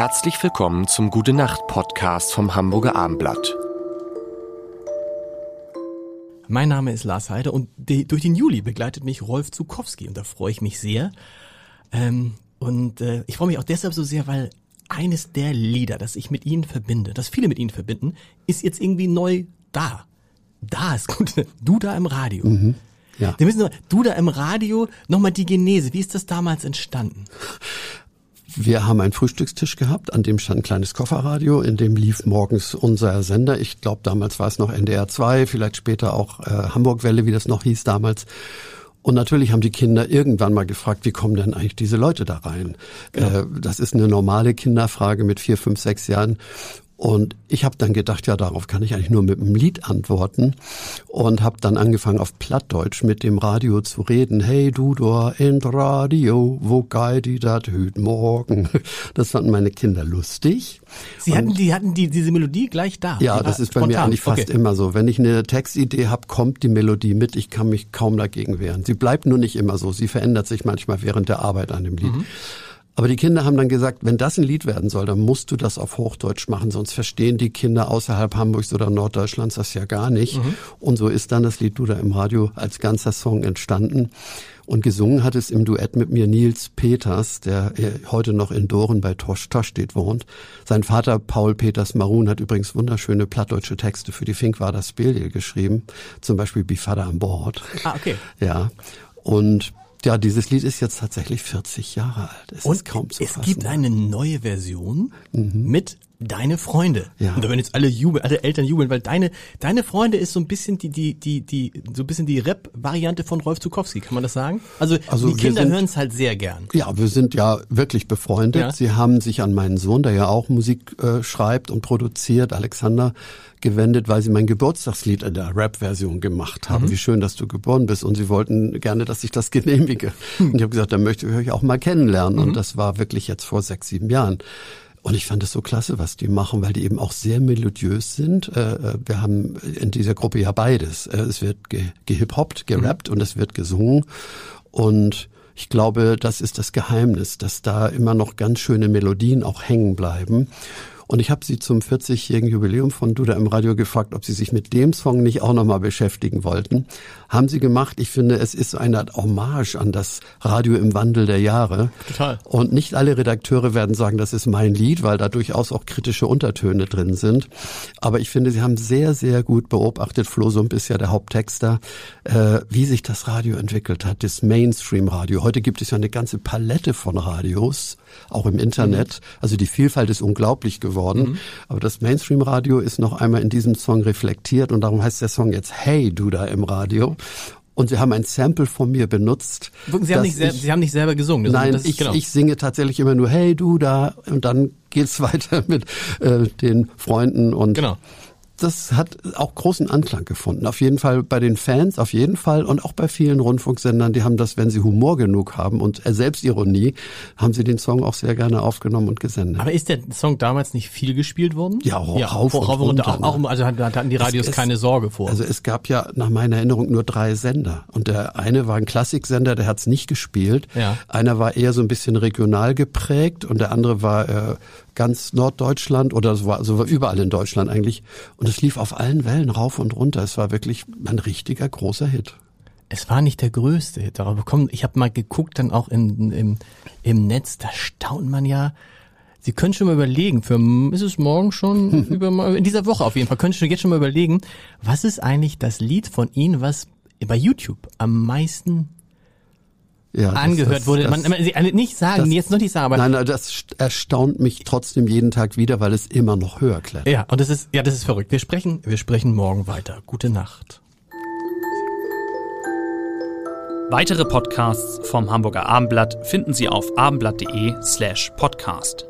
Herzlich willkommen zum Gute Nacht Podcast vom Hamburger Armblatt. Mein Name ist Lars Heider und die, durch den Juli begleitet mich Rolf Zukowski und da freue ich mich sehr. Ähm, und äh, ich freue mich auch deshalb so sehr, weil eines der Lieder, das ich mit Ihnen verbinde, das viele mit Ihnen verbinden, ist jetzt irgendwie neu da. Da ist gut. Du da im Radio. Mhm. Ja. Wir müssen noch, du da im Radio, nochmal die Genese. Wie ist das damals entstanden? Wir haben einen Frühstückstisch gehabt, an dem stand ein kleines Kofferradio, in dem lief morgens unser Sender. Ich glaube, damals war es noch NDR 2, vielleicht später auch äh, Hamburg-Welle, wie das noch hieß damals. Und natürlich haben die Kinder irgendwann mal gefragt, wie kommen denn eigentlich diese Leute da rein? Genau. Äh, das ist eine normale Kinderfrage mit vier, fünf, sechs Jahren. Und ich habe dann gedacht, ja, darauf kann ich eigentlich nur mit einem Lied antworten und habe dann angefangen auf Plattdeutsch mit dem Radio zu reden. Hey du da in Radio, wo geil die dat hüt morgen. Das fanden meine Kinder lustig. Sie und hatten die hatten die diese Melodie gleich da. Ja, das ist bei spontan. mir eigentlich fast okay. immer so. Wenn ich eine Textidee habe, kommt die Melodie mit. Ich kann mich kaum dagegen wehren. Sie bleibt nur nicht immer so. Sie verändert sich manchmal während der Arbeit an dem Lied. Mhm. Aber die Kinder haben dann gesagt, wenn das ein Lied werden soll, dann musst du das auf Hochdeutsch machen, sonst verstehen die Kinder außerhalb Hamburgs oder Norddeutschlands das ja gar nicht. Mhm. Und so ist dann das Lied Du da im Radio als ganzer Song entstanden. Und gesungen hat es im Duett mit mir Nils Peters, der heute noch in Doren bei Tosch steht wohnt. Sein Vater Paul Peters Marun hat übrigens wunderschöne plattdeutsche Texte für die Finkwader Spelie geschrieben. Zum Beispiel Bifada an Bord. Ah, okay. Ja. Und ja, dieses Lied ist jetzt tatsächlich 40 Jahre alt. Es Und ist kaum zu es fassen. gibt eine neue Version mhm. mit deine Freunde. Ja. Und da werden jetzt alle jubeln, alle Eltern jubeln, weil deine deine Freunde ist so ein bisschen die die die die so ein bisschen die Rap Variante von Rolf Zukowski, kann man das sagen? Also, also die Kinder hören es halt sehr gern. Ja, wir sind ja wirklich befreundet. Ja. Sie haben sich an meinen Sohn, der ja auch Musik äh, schreibt und produziert, Alexander gewendet, weil sie mein Geburtstagslied in der Rap-Version gemacht haben. Mhm. Wie schön, dass du geboren bist. Und sie wollten gerne, dass ich das genehmige. Und ich habe gesagt, dann möchte ich euch auch mal kennenlernen. Mhm. Und das war wirklich jetzt vor sechs, sieben Jahren. Und ich fand es so klasse, was die machen, weil die eben auch sehr melodiös sind. Äh, äh, wir haben in dieser Gruppe ja beides. Äh, es wird gehip-hoppt, gerappt mhm. und es wird gesungen. Und ich glaube, das ist das Geheimnis, dass da immer noch ganz schöne Melodien auch hängen bleiben. Und ich habe sie zum 40-jährigen Jubiläum von Duda im Radio gefragt, ob sie sich mit dem Song nicht auch nochmal beschäftigen wollten. Haben sie gemacht. Ich finde, es ist eine Art Hommage an das Radio im Wandel der Jahre. Total. Und nicht alle Redakteure werden sagen, das ist mein Lied, weil da durchaus auch kritische Untertöne drin sind. Aber ich finde, sie haben sehr, sehr gut beobachtet, Flo Sump ist ja der Haupttexter, äh, wie sich das Radio entwickelt hat, das Mainstream-Radio. Heute gibt es ja eine ganze Palette von Radios, auch im Internet. Mhm. Also die Vielfalt ist unglaublich geworden geworden. Mhm. Aber das Mainstream-Radio ist noch einmal in diesem Song reflektiert und darum heißt der Song jetzt Hey du da im Radio. Und sie haben ein Sample von mir benutzt. Sie haben, nicht, ich, sie haben nicht selber gesungen. Nein, ist, ich, genau. ich singe tatsächlich immer nur Hey du da und dann geht's weiter mit äh, den Freunden und genau das hat auch großen Anklang gefunden. Auf jeden Fall bei den Fans, auf jeden Fall und auch bei vielen Rundfunksendern, die haben das, wenn sie Humor genug haben und Selbstironie, haben sie den Song auch sehr gerne aufgenommen und gesendet. Aber ist der Song damals nicht viel gespielt worden? Ja, rauf, ja, rauf, rauf und runter. Auch, auch, also hatten die Radios es, keine Sorge vor. Also es gab ja nach meiner Erinnerung nur drei Sender und der eine war ein Klassiksender, der hat es nicht gespielt. Ja. Einer war eher so ein bisschen regional geprägt und der andere war äh, ganz Norddeutschland oder so war, also war überall in Deutschland eigentlich. Und es lief auf allen Wellen rauf und runter. Es war wirklich ein richtiger großer Hit. Es war nicht der größte Hit, aber komm, ich habe mal geguckt dann auch in, im, im Netz, da staunt man ja. Sie können schon mal überlegen, für ist es morgen schon über in dieser Woche auf jeden Fall, können Sie jetzt schon mal überlegen, was ist eigentlich das Lied von Ihnen, was bei YouTube am meisten ja, angehört das, wurde. Das, man, man, nicht sagen, das, jetzt noch nicht sagen, aber nein, das erstaunt mich trotzdem jeden Tag wieder, weil es immer noch höher klettert. Ja, und das ist ja, das ist verrückt. Wir sprechen, wir sprechen morgen weiter. Gute Nacht. Weitere Podcasts vom Hamburger Abendblatt finden Sie auf abendblatt.de slash podcast.